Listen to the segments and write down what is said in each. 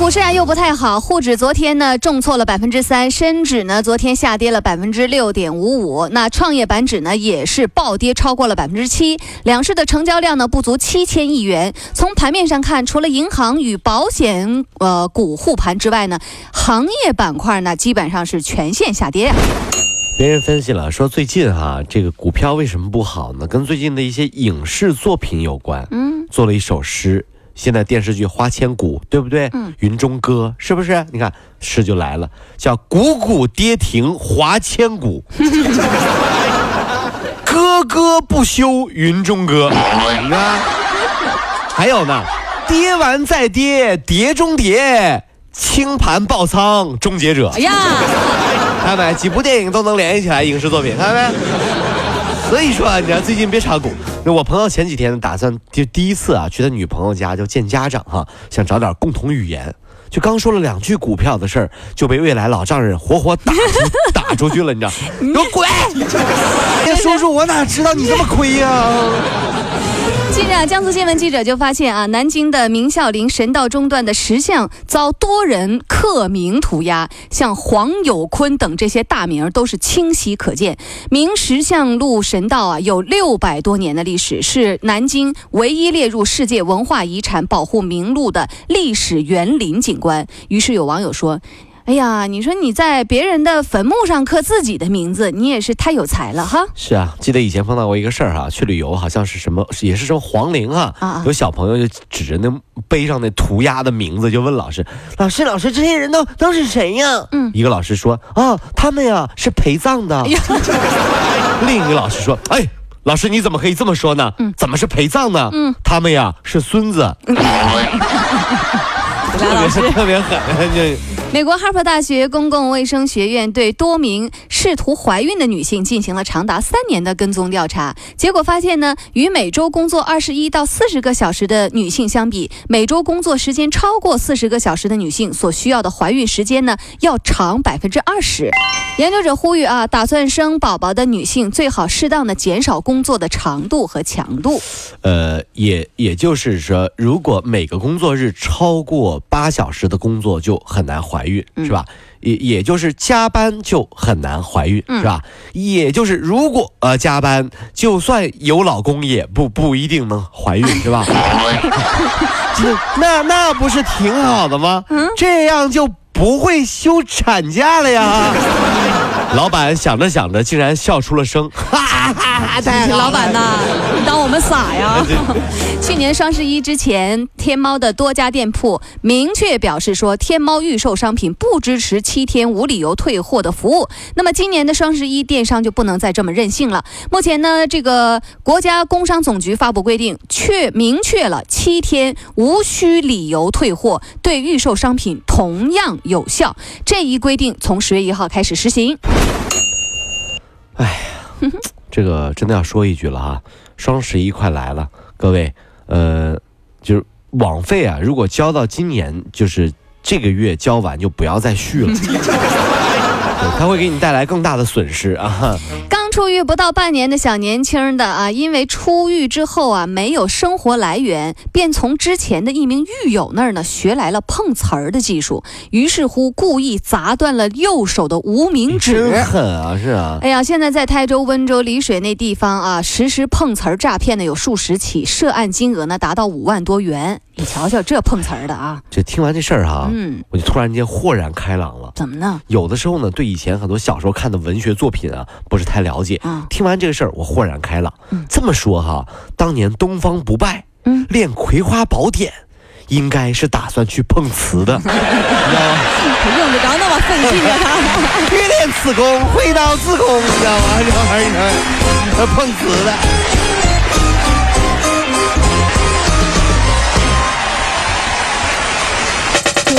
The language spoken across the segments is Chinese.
股市啊又不太好，沪指昨天呢重挫了百分之三，深指呢昨天下跌了百分之六点五五，那创业板指呢也是暴跌超过了百分之七，两市的成交量呢不足七千亿元。从盘面上看，除了银行与保险呃股护盘之外呢，行业板块呢基本上是全线下跌。别人分析了说，最近哈这个股票为什么不好呢？跟最近的一些影视作品有关。嗯，做了一首诗。现在电视剧《花千骨》，对不对？嗯，云中歌是不是？你看诗就来了，叫“股股跌停花千骨，歌歌不休云中歌”。你看，还有呢，跌完再跌，跌中跌，清盘爆仓终结者。哎呀，看没？几部电影都能联系起来，影视作品看到没？所以说啊，你看最近别炒股。我朋友前几天打算就第一次啊去他女朋友家就见家长哈，想找点共同语言。就刚说了两句股票的事儿，就被未来老丈人活活打出打出去了，你知道？你给我滚！叔叔，我哪知道你这么亏呀？近日啊，江苏新闻记者就发现啊，南京的明孝陵神道中段的石像遭多人刻名涂鸦，像黄有坤等这些大名都是清晰可见。明石像路神道啊，有六百多年的历史，是南京唯一列入世界文化遗产保护名录的历史园林景观。于是有网友说。哎呀，你说你在别人的坟墓上刻自己的名字，你也是太有才了哈！是啊，记得以前碰到过一个事儿哈，去旅游好像是什么，也是什么皇陵啊，有小朋友就指着那碑上那涂鸦的名字就问老师：“老师，老师，这些人都都是谁呀？”嗯，一个老师说：“啊，他们呀是陪葬的。” 另一个老师说：“哎，老师你怎么可以这么说呢？嗯，怎么是陪葬呢？嗯，他们呀是孙子。”特别是特别狠，就。美国哈佛大学公共卫生学院对多名试图怀孕的女性进行了长达三年的跟踪调查，结果发现呢，与每周工作二十一到四十个小时的女性相比，每周工作时间超过四十个小时的女性所需要的怀孕时间呢，要长百分之二十。研究者呼吁啊，打算生宝宝的女性最好适当的减少工作的长度和强度。呃，也也就是说，如果每个工作日超过八小时的工作，就很难怀。怀孕是吧？也也就是加班就很难怀孕是吧？也就是如果呃加班，就算有老公也不不一定能怀孕是吧？那那不是挺好的吗？这样就不会休产假了呀。老板想着想着，竟然笑出了声。老板呐，你当我们傻呀？去年双十一之前，天猫的多家店铺明确表示说，天猫预售商品不支持七天无理由退货的服务。那么今年的双十一，电商就不能再这么任性了。目前呢，这个国家工商总局发布规定，确明确了七天无需理由退货，对预售商品同样有效。这一规定从十月一号开始实行。哎呀，这个真的要说一句了哈，双十一快来了，各位，呃，就是网费啊，如果交到今年，就是这个月交完就不要再续了，它会给你带来更大的损失啊。出狱不到半年的小年轻的啊，因为出狱之后啊没有生活来源，便从之前的一名狱友那儿呢学来了碰瓷儿的技术，于是乎故意砸断了右手的无名指。真狠啊！是啊。哎呀，现在在台州、温州、丽水那地方啊，实施碰瓷儿诈骗的有数十起，涉案金额呢达到五万多元。你瞧瞧这碰瓷儿的啊！这听完这事儿哈，嗯，我就突然间豁然开朗了。怎么呢？有的时候呢，对以前很多小时候看的文学作品啊，不是太了解。嗯，听完这个事儿，我豁然开朗。嗯，这么说哈，当年东方不败，嗯，练《葵花宝典》，应该是打算去碰瓷的。你知道吗用得着那么费劲啊？他 欲练此功，挥刀自宫，你知道吗？这玩意儿，碰瓷的。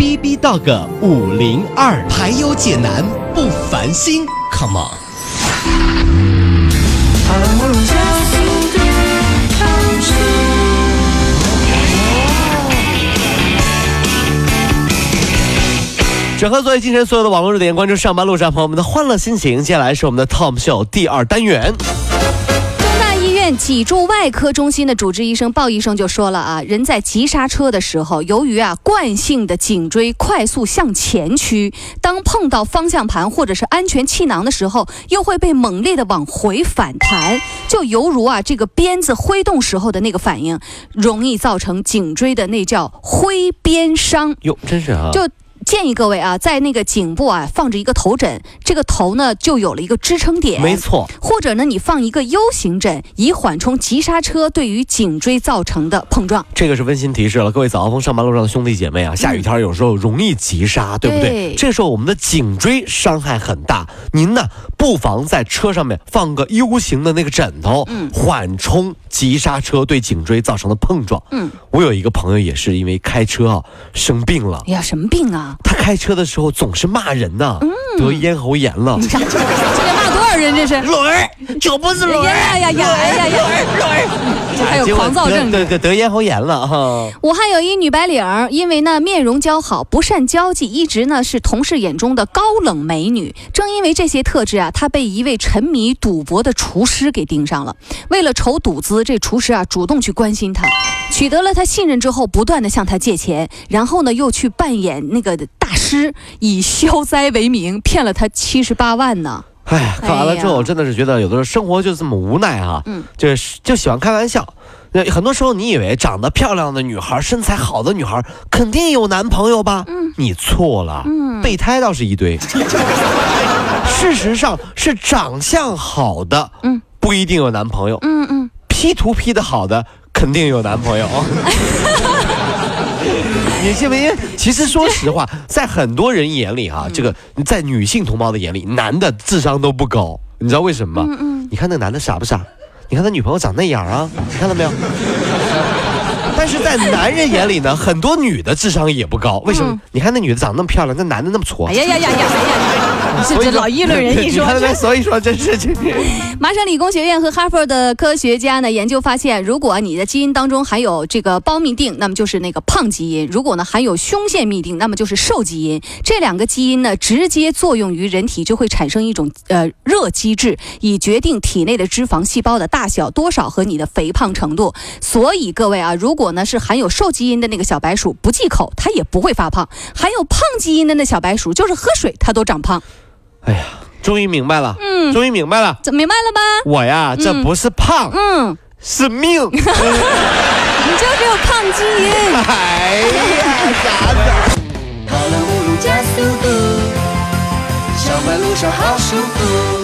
B B Dog 五零二，排忧解难不烦心，Come on。整合最为精神所有的网络热点，关注上班路上朋友们的欢乐心情。接下来是我们的 Tom 秀第二单元。脊柱外科中心的主治医生鲍医生就说了啊，人在急刹车的时候，由于啊惯性的颈椎快速向前屈，当碰到方向盘或者是安全气囊的时候，又会被猛烈的往回反弹，就犹如啊这个鞭子挥动时候的那个反应，容易造成颈椎的那叫挥鞭伤。哟，真是啊，就建议各位啊，在那个颈部啊放着一个头枕，这个头呢就有了一个支撑点。没错。或者呢，你放一个 U 型枕，以缓冲急刹车对于颈椎造成的碰撞。这个是温馨提示了，各位早高峰上班路上的兄弟姐妹啊，下雨天有时候容易急刹，对不对？对这时候我们的颈椎伤害很大，您呢不妨在车上面放个 U 型的那个枕头，嗯缓冲急刹车对颈椎造成的碰撞。嗯，我有一个朋友也是因为开车啊生病了。哎呀，什么病啊？他开车的时候总是骂人呐，嗯得咽喉炎了。这得骂多少人？这是。轮儿就不是轮呀呀呀呀哎呀呀！这还有狂躁症。得得得咽喉炎了哈。武汉有一女白领，因为呢面容姣好、不善交际，一直呢是同事眼中的高冷美女。正因为这些特质啊，她被一位沉迷赌博的厨师给盯上了。为了筹赌资，这厨师啊主动去关心她，取得了他信任之后，不断的向他借钱，然后呢又去扮演那个大师，以消灾为名骗了他七十八万呢。哎呀，看完了之后，我真的是觉得有的时候生活就这么无奈哈、嗯就是就喜欢开玩笑。那很多时候，你以为长得漂亮的女孩、身材好的女孩肯定有男朋友吧？嗯你错了，嗯备胎倒是一堆。事实上是长相好的，嗯不一定有男朋友。嗯嗯，P 图 P 的好的肯定有男朋友。你信不信？其实说实话，在很多人眼里啊、这个在女性同胞的眼里，男的智商都不高，你知道为什么吗？你看那男的傻不傻？你看他女朋友长那样啊，你看到没有？但是在男人眼里呢，很多女的智商也不高，为什么？你看那女的长那么漂亮，那男的那么矬哎。呀呀呀呀！哎呀，这这老议论人一说？所以说这是这。麻省理工学院和哈佛的科学家呢研究发现，如果你的基因当中含有这个胞嘧啶，那么就是那个胖基因；如果呢含有胸腺嘧啶，那么就是瘦基因。这两个基因呢直接作用于人体，就会产生一种呃热机制，以决定体内的脂肪细胞的大小、多少和你的肥胖程度。所以各位啊，如果呢是含有瘦基因的那个小白鼠不忌口，它也不会发胖；含有胖基因的那小白鼠，就是喝水它都长胖。哎呀，终于明白了，嗯，终于明白了。整明白了吧？我呀，这不是胖，嗯，是命。你就给我胖基因。哎呀，咋整？跑了五路加速度，上班路上好舒服。